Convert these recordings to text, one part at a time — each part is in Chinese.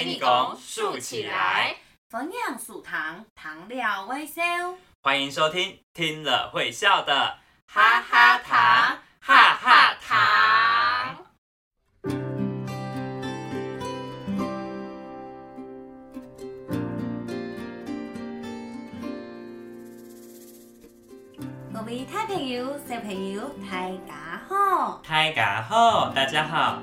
跟你讲竖起来，分享素糖，糖料微笑。欢迎收听，听了会笑的哈哈糖，哈哈糖。各位大朋友、小朋友，大家好！大家好，大家好。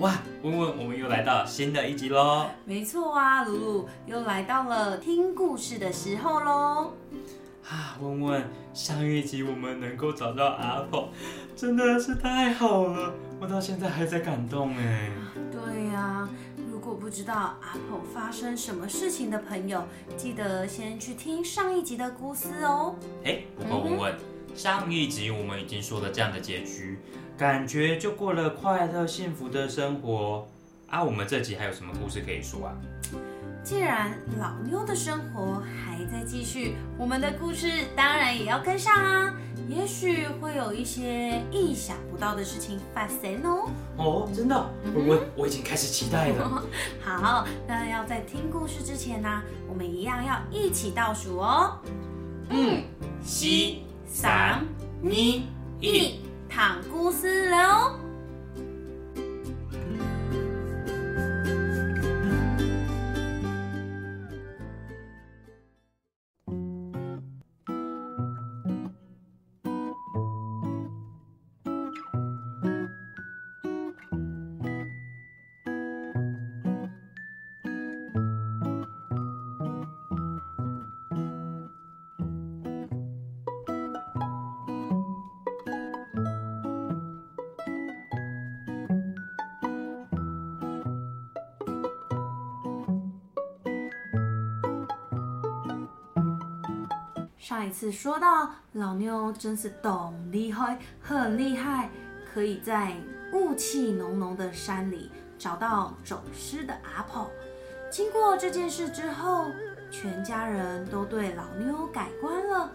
哇，问问，我们又来到新的一集喽。没错啊，露露又来到了听故事的时候喽。啊，问问，上一集我们能够找到阿婆，真的是太好了，我到现在还在感动哎。对呀，如果不知道阿婆发生什么事情的朋友，记得先去听上一集的故事哦。哎，我问问，上一集我们已经说了这样的结局，感觉就过了快乐幸福的生活啊。我们这集还有什么故事可以说啊？既然老妞的生活还在继续，我们的故事当然也要跟上啊！也许会有一些意想不到的事情发生哦。哦，真的？我我已经开始期待了。好，那要在听故事之前呢，我们一样要一起倒数哦。嗯，七、三、二、一，躺故事喽！上一次说到老妞真是懂厉害，很厉害，可以在雾气浓浓的山里找到走失的阿婆。经过这件事之后，全家人都对老妞改观了，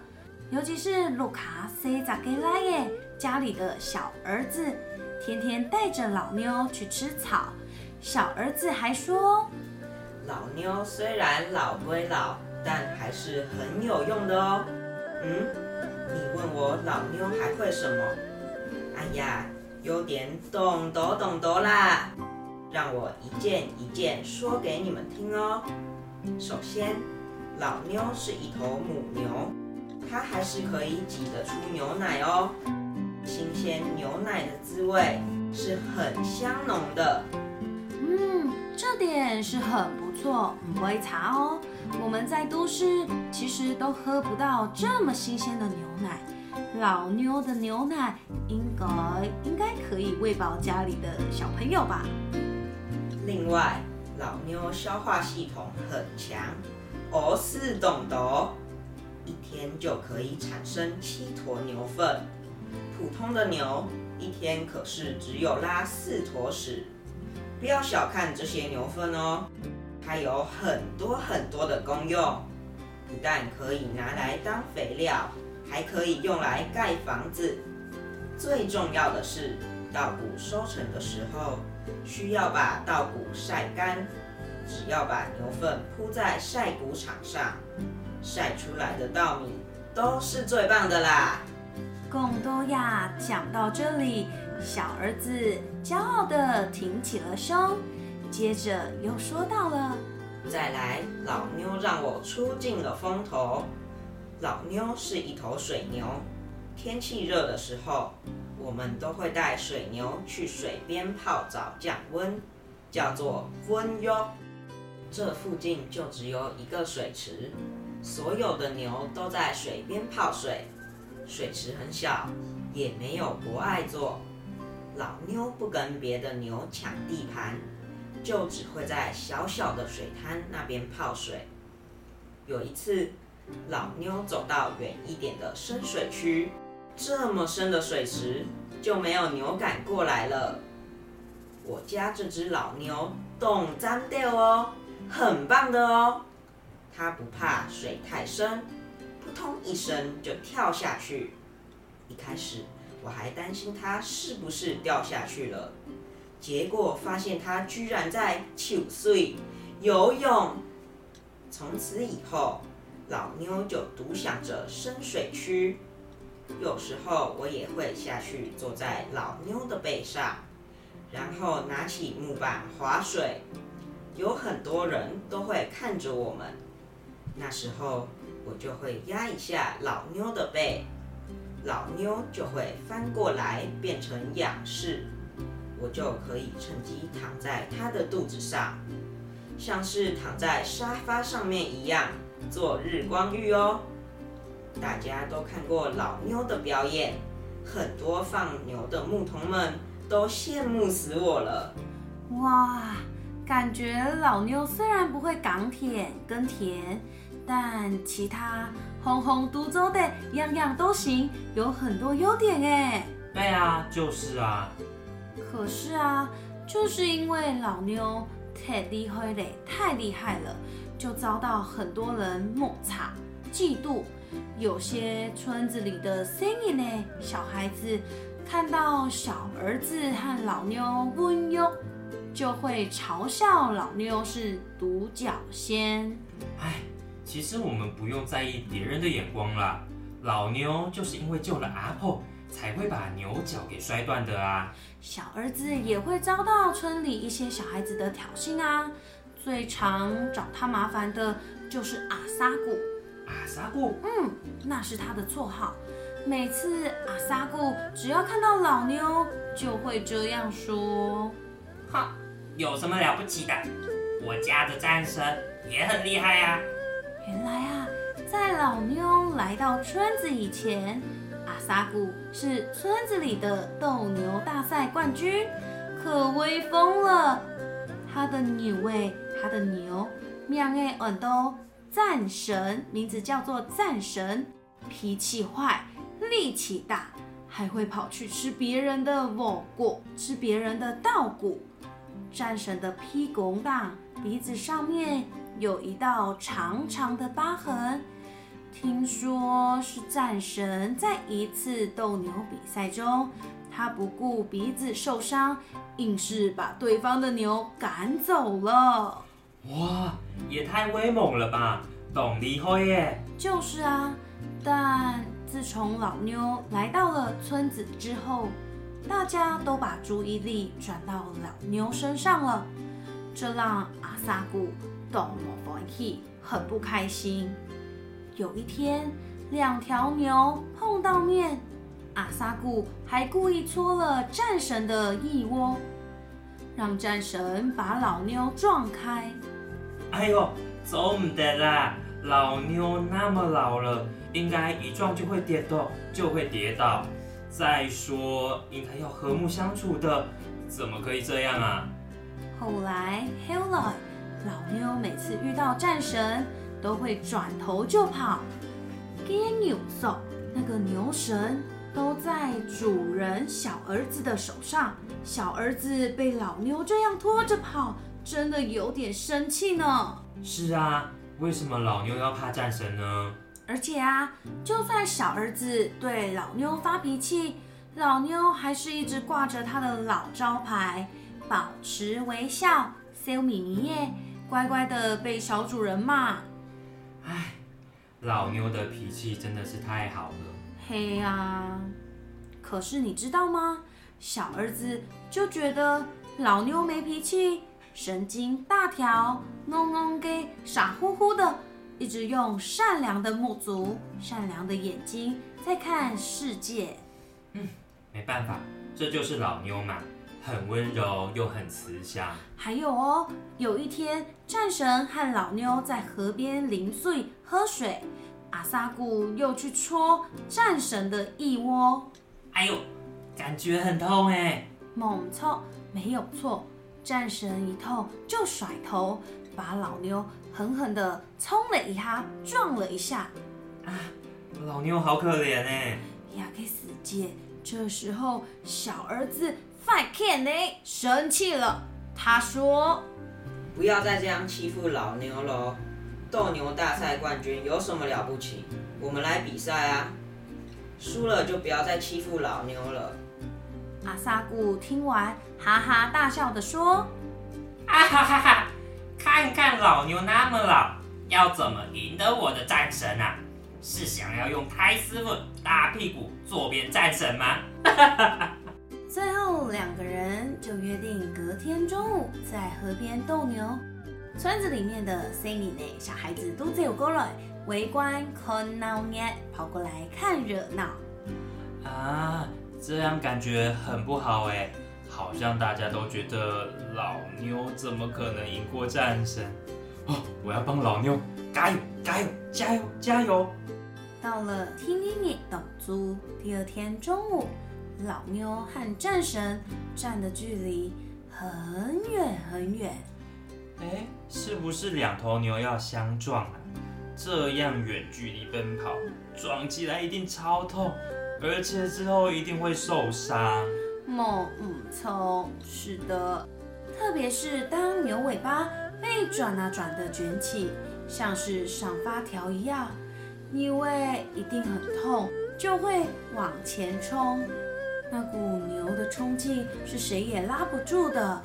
尤其是卢卡塞扎给拉耶家里的小儿子，天天带着老妞去吃草。小儿子还说：“老妞虽然老归老。”但还是很有用的哦。嗯，你问我老妞还会什么？哎呀，有点懂得懂得啦。让我一件一件说给你们听哦。首先，老妞是一头母牛，它还是可以挤得出牛奶哦。新鲜牛奶的滋味是很香浓的。这点是很不错，不会差哦。我们在都市其实都喝不到这么新鲜的牛奶，老妞的牛奶应该应该可以喂饱家里的小朋友吧。另外，老妞消化系统很强，我是懂得，一天就可以产生七坨牛粪。普通的牛一天可是只有拉四坨屎，不要小看这些牛粪哦。它有很多很多的功用，不但可以拿来当肥料，还可以用来盖房子。最重要的是，稻谷收成的时候，需要把稻谷晒干。只要把牛粪铺在晒谷场上，晒出来的稻米都是最棒的啦。贡多亚讲到这里，小儿子骄傲地挺起了胸。接着又说到了，再来，老妞让我出尽了风头。老妞是一头水牛，天气热的时候，我们都会带水牛去水边泡澡降温，叫做温浴。这附近就只有一个水池，所有的牛都在水边泡水。水池很小，也没有博爱座。老妞不跟别的牛抢地盘。就只会在小小的水滩那边泡水。有一次，老妞走到远一点的深水区，这么深的水池就没有牛敢过来了。我家这只老妞懂脏掉哦，很棒的哦。它不怕水太深，扑通一声就跳下去。一开始我还担心它是不是掉下去了。结果发现它居然在抽水，游泳。从此以后，老妞就独享着深水区。有时候我也会下去坐在老妞的背上，然后拿起木板划水。有很多人都会看着我们，那时候我就会压一下老妞的背，老妞就会翻过来变成仰视，我就可以趁机躺在她的肚子上，像是躺在沙发上面一样做日光浴哦。大家都看过老妞的表演，很多放牛的牧童们都羡慕死我了。哇，感觉老妞虽然不会港铁耕田，但其他红红独奏的样样都行，有很多优点哎。对啊，就是啊。可是啊，就是因为老妞太厉害嘞，太厉害了，就遭到很多人抹擦、嫉妒。有些村子里的生意呢，小孩子看到小儿子和老妞温优，就会嘲笑老妞是独角仙。唉，其实我们不用在意别人的眼光啦。老牛就是因为救了阿婆，才会把牛角给摔断的啊。小儿子也会遭到村里一些小孩子的挑衅啊。最常找他麻烦的就是阿萨古。阿萨古，嗯，那是他的绰号。每次阿萨古只要看到老妞，就会这样说：“哈，有什么了不起的？我家的战神也很厉害呀。”原来啊，在老妞来到村子以前，阿萨古是村子里的斗牛大赛冠军，可威风了。他的牛位，他的牛，两个耳朵。战神名字叫做战神，脾气坏，力气大，还会跑去吃别人的果果，吃别人的稻谷。战神的屁股大，鼻子上面有一道长长的疤痕，听说是战神在一次斗牛比赛中，他不顾鼻子受伤，硬是把对方的牛赶走了。哇，也太威猛了吧！懂厉害耶！就是啊，但自从老妞来到了村子之后，大家都把注意力转到老妞身上了，这让阿萨古很不开心。有一天，两条牛碰到面，阿萨古还故意戳了战神的腋窝。让战神把老妞撞开。哎呦，走唔得啦！老妞那么老了，应该一撞就会跌倒，就会跌倒。再说，应该要和睦相处的，怎么可以这样啊？后来后来，老妞每次遇到战神，都会转头就跑。给牛手，那个牛神都在主人小儿子的手上。小儿子被老妞这样拖着跑，真的有点生气呢。是啊，为什么老妞要怕战神呢？而且啊，就算小儿子对老妞发脾气，老妞还是一直挂着他的老招牌，保持微笑，笑眯眯耶，乖乖的被小主人骂。唉，老妞的脾气真的是太好了。嘿呀，可是你知道吗？小儿子就觉得老妞没脾气，神经大条，弄弄给傻乎乎的，一直用善良的目足、善良的眼睛在看世界。嗯，没办法，这就是老妞嘛，很温柔又很慈祥。还有哦，有一天战神和老妞在河边零碎喝水，阿萨古又去戳战神的腋窝。哎呦！感觉很痛哎，猛错没有错，战神一痛就甩头，把老妞狠狠的冲了一下，撞了一下。啊，老妞好可怜哎！亚克斯姐，这时候小儿子范肯尼生气了，他说：“不要再这样欺负老牛了，斗牛大赛冠军有什么了不起？我们来比赛啊！输了就不要再欺负老牛了。”阿萨古听完，哈哈大笑的说：“啊哈哈哈！看看老牛那么老，要怎么赢得我的战神啊？是想要用胎师傅大屁股做遍战神吗？河边斗牛。村子里面的 Cindy 呢，小孩子都有过来围观看闹热，跑过来看热闹。啊，这样感觉很不好哎，好像大家都觉得老妞怎么可能赢过战神？哦，我要帮老妞加油加油加油加油！到了天热斗猪，第二天中午。老妞和战神站的距离很远很远，哎，是不是两头牛要相撞啊？这样远距离奔跑，撞起来一定超痛，而且之后一定会受伤。某唔错，是的，特别是当牛尾巴被转啊转的卷起，像是上发条一样，因为一定很痛，就会往前冲。那股牛的冲劲是谁也拉不住的啊！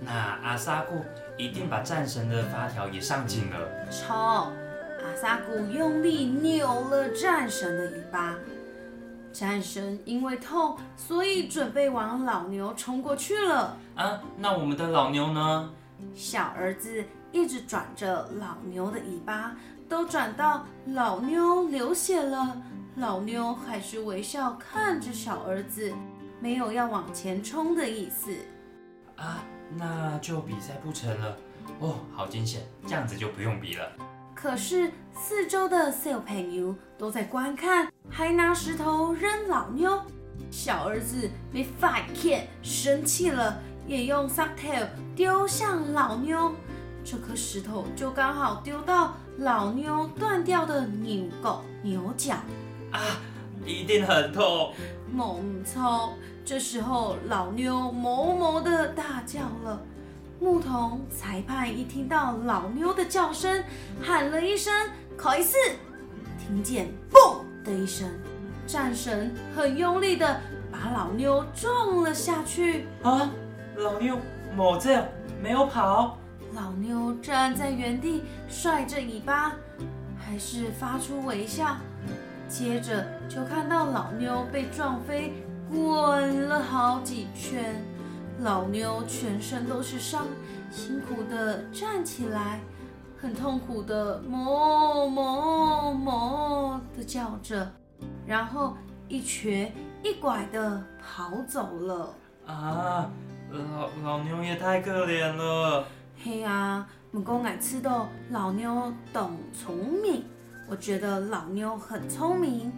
那阿萨古一定把战神的发条也上紧了。冲！阿萨古用力扭了战神的尾巴，战神因为痛，所以准备往老牛冲过去了。啊，那我们的老牛呢？小儿子一直转着老牛的尾巴，都转到老牛流血了。老妞还是微笑看着小儿子，没有要往前冲的意思。啊，那就比赛不成了。哦，好惊险，这样子就不用比了。可是四周的小朋友都在观看，还拿石头扔老妞。小儿子被 fight 生气了，也用 s u c k tail 丢向老妞。这颗石头就刚好丢到老妞断掉的牛狗牛角。啊，一定很痛！猛操！这时候老妞哞哞的大叫了。牧童裁判一听到老妞的叫声，喊了一声“考一次”，听见“嘣”的一声，战神很用力的把老妞撞了下去。啊！老妞某这样没有跑，老妞站在原地甩着尾巴，还是发出微笑。接着就看到老妞被撞飞，滚了好几圈。老妞全身都是伤，辛苦的站起来，很痛苦的哞哞哞的叫着，然后一瘸一拐的跑走了。啊，老老妞也太可怜了。嘿啊，不过俺知道老妞懂聪明。我觉得老妞很聪明。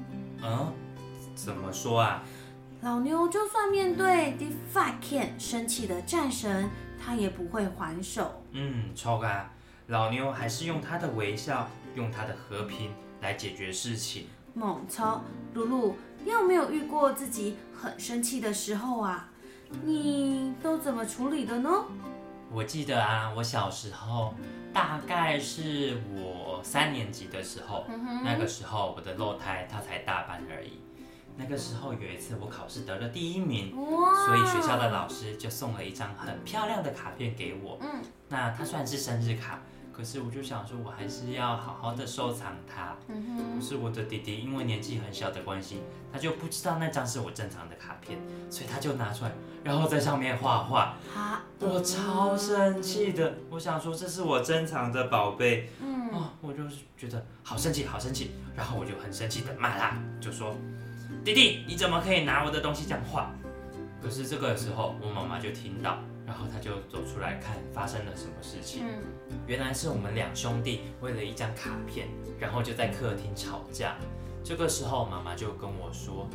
嗯，怎么说啊？老妞就算面对 Can 生气的战神，她也不会还手。嗯，超嘎，老妞还是用她的微笑，用她的和平来解决事情。猛超，露露，你有没有遇过自己很生气的时候啊？你都怎么处理的呢？我记得啊，我小时候大概是我三年级的时候，那个时候我的肉胎它才大班而已。那个时候有一次我考试得了第一名，所以学校的老师就送了一张很漂亮的卡片给我。嗯，那它算是生日卡。可是我就想说，我还是要好好的收藏它。可是我的弟弟因为年纪很小的关系，他就不知道那张是我正常的卡片，所以他就拿出来，然后在上面画画。我超生气的，我想说这是我珍藏的宝贝。嗯，哦，我就是觉得好生气，好生气。然后我就很生气的骂他，就说：“弟弟，你怎么可以拿我的东西这样画？”可是这个时候，我妈妈就听到。然后他就走出来看发生了什么事情。嗯，原来是我们两兄弟为了一张卡片，然后就在客厅吵架。这个时候妈妈就跟我说，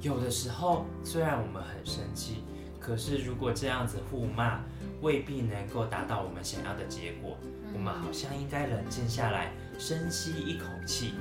有的时候虽然我们很生气，可是如果这样子互骂，未必能够达到我们想要的结果。我们好像应该冷静下来，深吸一口气，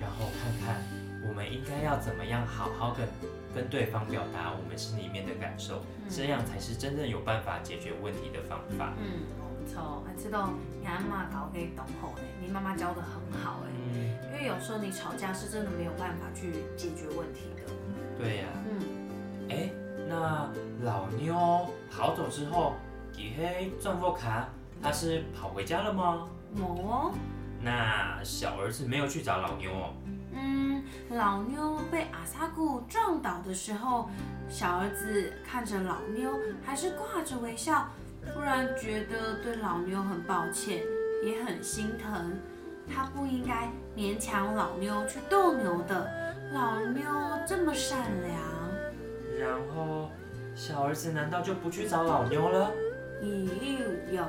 然后看看我们应该要怎么样好好的。跟对方表达我们心里面的感受，这样才是真正有办法解决问题的方法。嗯，没错，还知道你阿妈搞给懂后呢，你妈妈教的很好哎。嗯，因为有时候你吵架是真的没有办法去解决问题的。对呀。嗯。哎，那老妞跑走之后，给黑转过卡，他是跑回家了吗？哦，那小儿子没有去找老妞哦。嗯，老妞被阿萨古撞倒的时候，小儿子看着老妞还是挂着微笑，突然觉得对老妞很抱歉，也很心疼。他不应该勉强老妞去斗牛的，老妞这么善良。然后小儿子难道就不去找老妞了？咦有，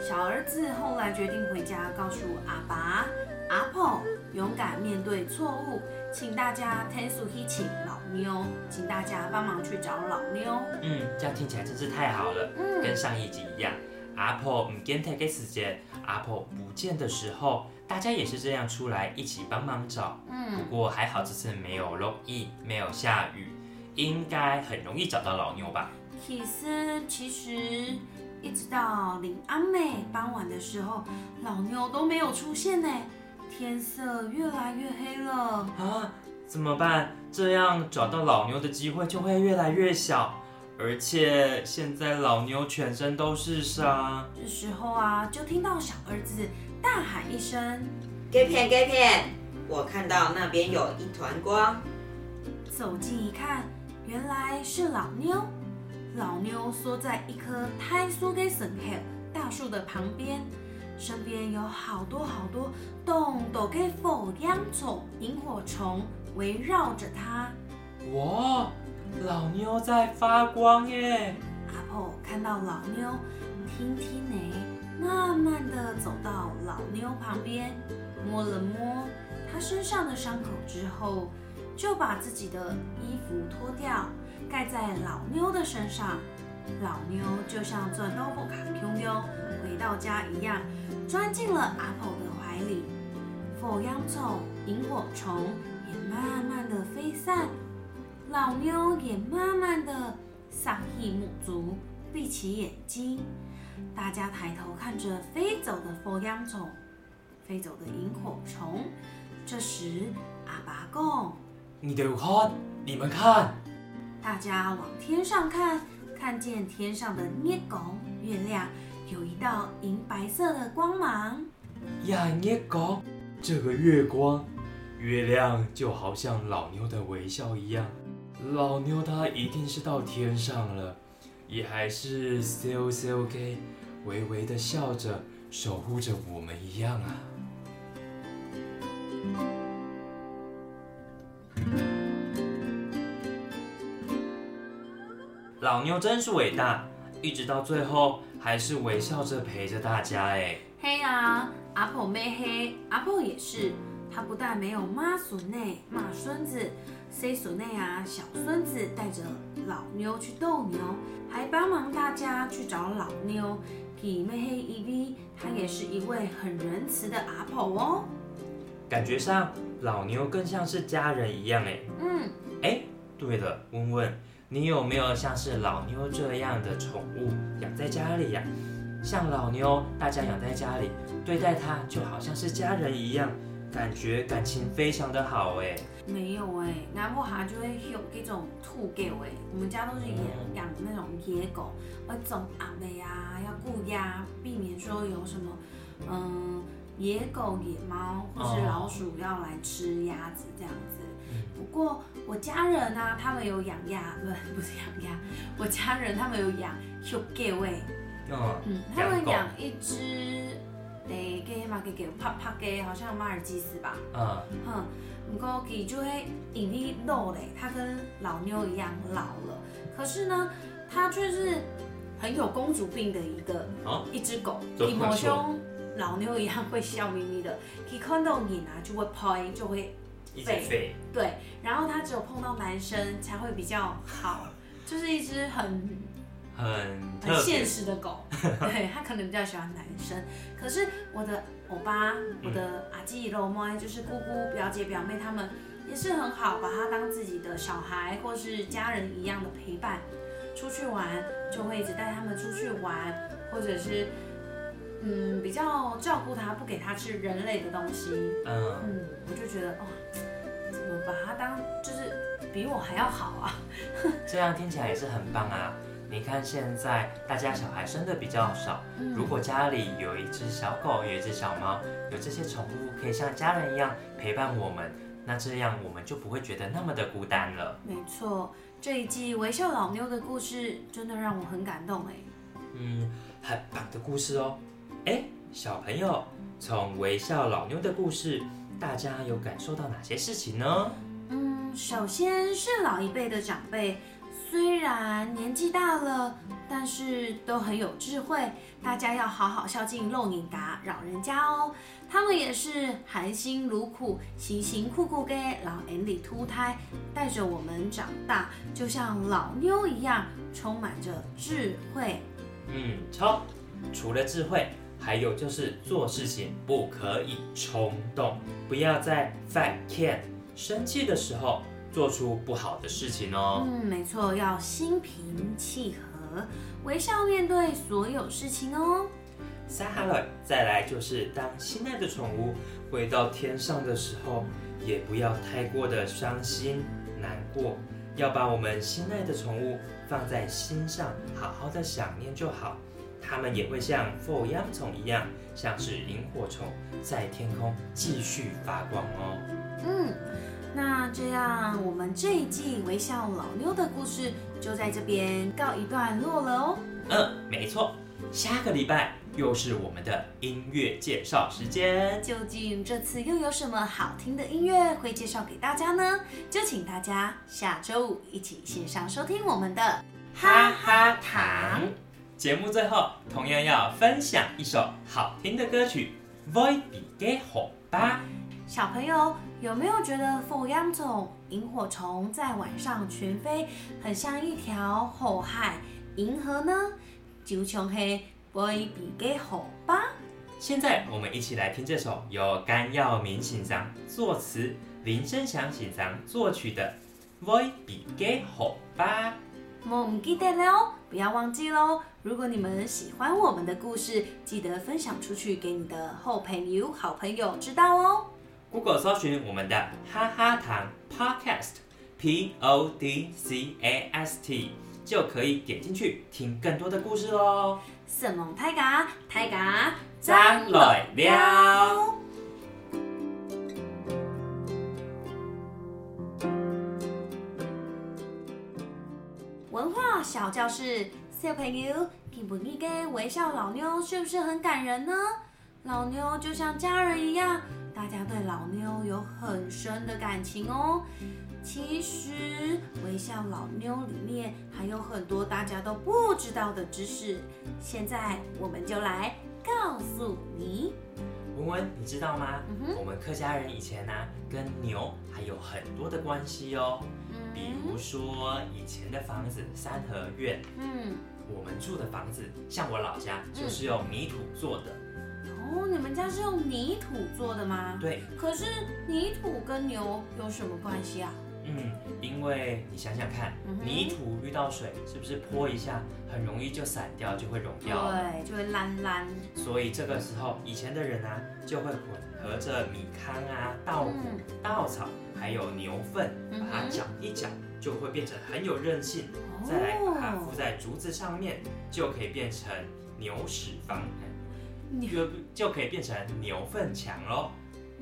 小儿子后来决定回家告诉阿爸阿婆，勇敢面对错误，请大家天数去请老妞，请大家帮忙去找老妞。嗯，这样听起来真是太好了，嗯跟上一集一样。阿婆唔见太给时间，阿婆不见的时候，大家也是这样出来一起帮忙找。嗯不嗯，过还好这次没有落雨，没有下雨，应该很容易找到老妞吧？其实其实一直到林阿妹傍晚的时候，老妞都没有出现呢。天色越来越黑了。啊，怎么办？这样找到老妞的机会就会越来越小，而且现在老妞全身都是伤。这时候啊，就听到小儿子大喊一声。给片给片，我看到那边有一团光，走近一看，原来是老妞。老妞缩在一棵胎苏给省黑大树的旁边，身边有好多好多洞都给否央虫、萤火虫围绕着它。哇，老妞在发光耶！阿婆看到老妞，听听呢，慢慢的走到老妞旁边，摸了摸她身上的伤口之后，就把自己的衣服脱掉，盖在老妞的身上。老妞就像钻到后卡 Q Q 回到家一样，钻进了阿婆的怀里。火央虫、萤火虫也慢慢的飞散，老妞也慢慢的上气沐足，闭起眼睛。大家抬头看着飞走的火央虫，飞走的萤火虫。这时，阿爸讲。你的看，你们看，大家往天上看，看见天上的月拱月亮有一道银白色的光芒。呀，你讲这个月光，月亮就好像老妞的微笑一样。老妞她一定是到天上了，也还是 still still OK，微微的笑着，守护着我们一样啊。老妞真是伟大，一直到最后还是微笑着陪着大家哎。黑啊，阿婆妹黑，阿婆也是。她不但没有骂孙内骂孙子，，C 孙内啊小孙子带着老妞去斗牛，还帮忙大家去找老妞。给妹黑一 v，她也是一位很仁慈的阿婆哦。感觉上老妞更像是家人一样哎。嗯，哎，对了，问问你有没有像是老妞这样的宠物养在家里呀、像老妞，大家养在家里，对待它就好像是家人一样，感觉感情非常的好哎。没有哎、南部哈就会有这种兔狗哎，我们家都是养养那种野狗，要种鸭的呀，要顾家，避免说有什么嗯野狗、野猫或是哦老鼠要来吃鸭子这样子。嗯不过我家人啊，他们有养鸭，不不是养鸭，我家人他们有养小狗哎，嗯，嗯，他们养一只诶，给嘛给给啪啪给，好像马尔济斯吧。嗯，哼，不过伊就会引力肉嘞，它跟老妞一样老了，可是呢，它却是很有公主病的一个、哦一只狗，怎么比某说兄老妞一样会笑眯眯的，一看到你呢就会拍，就会一直吠，对，然后它只有碰到男生才会比较好，就是一只很很很。现实的狗，对它可能比较喜欢男生。可是我的欧巴、我的阿基罗妹，就是姑姑、表姐、表妹，他们也是很好，把它当自己的小孩或是家人一样的陪伴。出去玩就会一直带他们出去玩，或者是嗯比较照顾它，不给它吃人类的东西。嗯，嗯，我就觉得哦，怎么把它当就是比我还要好啊？这样听起来也是很棒啊。你看现在大家小孩生的比较少，嗯如果家里有一只小狗，有一只小猫，有这些宠物可以像家人一样陪伴我们，那这样我们就不会觉得那么的孤单了。没错，这一季微笑老妞的故事真的让我很感动哎。嗯，很棒的故事哦。哎，小朋友，从微笑老妞的故事，大家有感受到哪些事情呢？嗯，首先是老一辈的长辈，虽然年纪大了，但是都很有智慧，大家要好好孝敬漏你达老人家哦。他们也是含辛茹苦、辛辛苦苦给老人里秃胎，带着我们长大，就像老妞一样，充满着智慧。嗯，超。除了智慧，还有就是做事情不可以冲动，不要在 fat can 生气的时候做出不好的事情哦。嗯，没错，要心平气和，微笑面对所有事情哦。撒哈了，再来就是当心爱的宠物回到天上的时候，也不要太过的伤心难过，要把我们心爱的宠物放在心上，好好的想念就好。它们也会像凤央虫一样，像是萤火虫，在天空继续发光哦。嗯，那这样我们这一季微笑老妞的故事就在这边告一段落了哦。嗯，没错，下个礼拜又是我们的音乐介绍时间。究竟这次又有什么好听的音乐会介绍给大家呢？就请大家下周五一起线上收听我们的哈哈糖。节目最后同样要分享一首好听的歌曲《Voi 比给火吧》。小朋友有没有觉得凤央虫、萤火虫在晚上群飞，很像一条火海银河呢？就像黑 boy 比给火吧。现在我们一起来听这首由甘耀明欣赏作词、林声祥欣赏作曲的《Voi 比给火吧》。我唔记得了哦，不要忘记喽。如果你们喜欢我们的故事，记得分享出去给你的好朋友、好朋友知道哦。Google 搜寻我们的哈哈糖 Podcast，P O D C A S T，就可以点进去听更多的故事喽。什么太嘎太嘎，张来了。小教室，小朋友，听不你给微笑老妞是不是很感人呢？老妞就像家人一样，大家对老妞有很深的感情哦。其实微笑老妞里面还有很多大家都不知道的知识，现在我们就来告诉你。文文，你知道吗？我们客家人以前呢、跟牛还有很多的关系哦。比如说以前的房子三合院，嗯，我们住的房子，像我老家就是用泥土做的。哦，你们家是用泥土做的吗？对，可是泥土跟牛有什么关系啊？嗯，因为你想想看，嗯泥土遇到水，是不是泼一下很容易就散掉，就会溶掉？对，就会烂烂。所以这个时候，以前的人啊，就会混合着米糠啊、稻谷、嗯稻草，还有牛粪，嗯把它哼搅一搅，就会变成很有韧性。再来把它敷在竹子上面，就可以变成牛屎房，牛就就可以变成牛粪墙喽。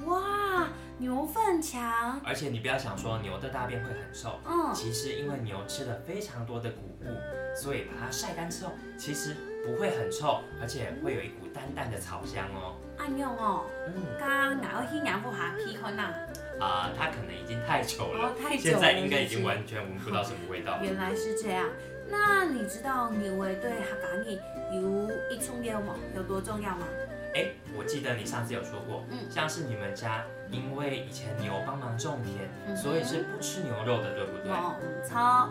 哇，牛粪墙，而且你不要想说牛的大便会很臭，嗯，其实因为牛吃了非常多的谷物，所以把它晒干之后，其实不会很臭，而且会有一股淡淡的草香哦。按用哦，嗯刚哪个去养不下去可能？啊、它可能已经太久了，哦，太久了，现在应该已经完全闻不到什么味道了。原来是这样。那你知道牛尾对客家人有一重要吗？有多重要吗？哎，我记得你上次有说过，嗯像是你们家因为以前牛帮忙种田，嗯所以是不吃牛肉的，对不对？哦，嗯超，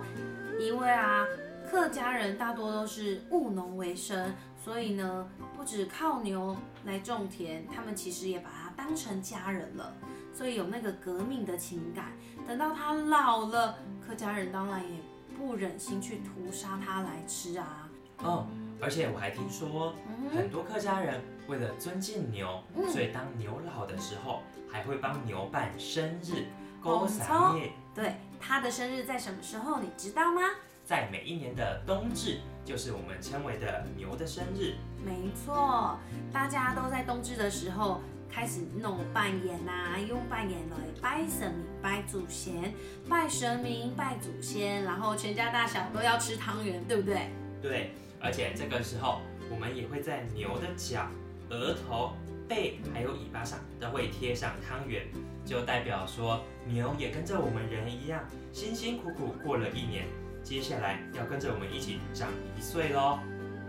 因为啊，客家人大多都是务农为生，所以呢，不止靠牛来种田，他们其实也把它当成家人了，所以有那个革命的情感。等到他老了，客家人当然也不忍心去屠杀他来吃啊。哦，而且我还听说，嗯很多客家人为了尊敬牛，嗯所以当牛老的时候，还会帮牛办生日、哦勾散夜。对，他的生日在什么时候？你知道吗？在每一年的冬至，就是我们称为的牛的生日。没错，大家都在冬至的时候开始弄扮演呐、用扮演来拜神明、拜祖先、拜神明、拜祖先，然后全家大小都要吃汤圆，对不对？对，而且这个时候我们也会在牛的脚、额头、背还有尾巴上都会贴上汤圆，就代表说牛也跟着我们人一样，辛辛苦苦过了一年，接下来要跟着我们一起长一岁喽。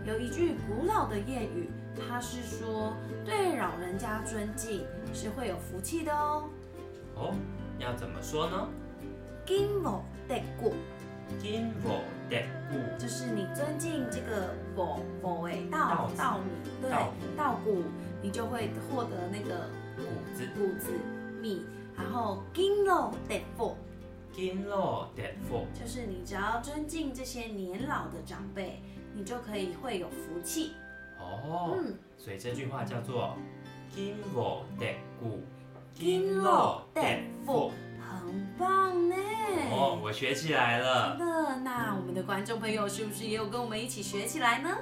有一句古老的谚语，它是说对老人家尊敬是会有福气的哦。哦，要怎么说呢？金某得过，金我的骨就是你尊敬这个佛佛诶稻稻子。稻米，对稻稻谷，你就会获得那个谷子，谷子米，然后金肉得佛，金肉的佛。就是你只要尊敬这些年老的长辈，你就可以会有福气。哦，嗯，所以这句话叫做金我的骨，金肉得佛，很棒呢。哦，我学起来了。真的，那我们的观众朋友是不是也有跟我们一起学起来呢？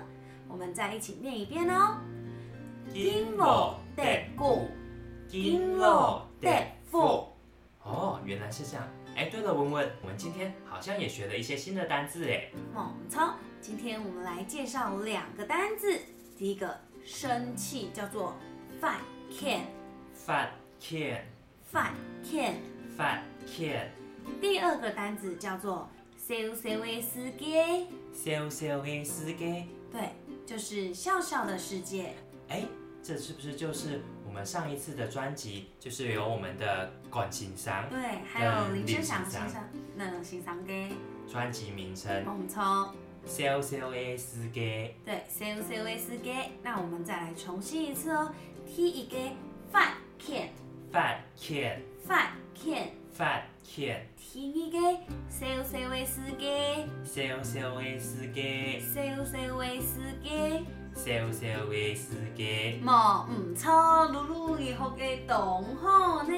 我们再一起念一遍哦。金肉的骨，金肉的佛。哦，原来是这样。哎，对了，文文，我们今天好像也学了一些新的单字哎。猛超，今天我们来介绍两个单字。第一个生气叫做 fat can fat can fat can，第二个单字叫做 sell sell 的世界，小小的世界。对，就是笑笑的世界。哎，这是不是就是我们上一次的专辑，就是有我们的管情商对，还有嗯林声祥先生那种欣赏嘅专辑名称猛超。小小的世界。对，sell sell 的世界。那我们再来重新一次哦。T 一个 fat can fat can fat can。fat can，天一个小小的世界，小小的世界，小小的世界，小小的世界。莫唔错，露露以后嘅同好呢。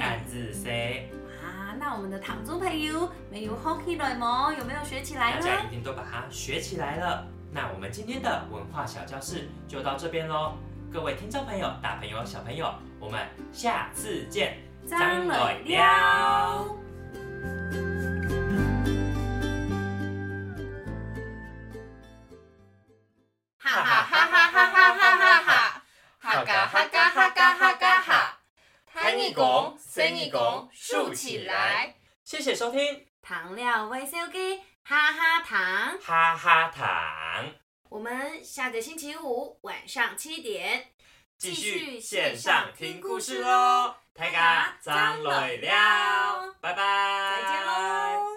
暗自 say，啊，那我们的堂中朋友没有好起来吗？有没有学起来呢？大家一定都把它学起来了。那我们今天的文化小教室就到这边喽。各位听众朋友、大朋友、小朋友，我们下次见。张磊了。哈哈哈哈哈哈哈哈哈！哈嘎哈嘎哈嘎哈嘎哈！弹一拱，伸一拱，竖起来。谢谢收听，糖料微笑给哈哈糖，哈哈糖，我们下个星期五晚上七点继续线上听故事喽。大家张来了，拜拜，再见喽。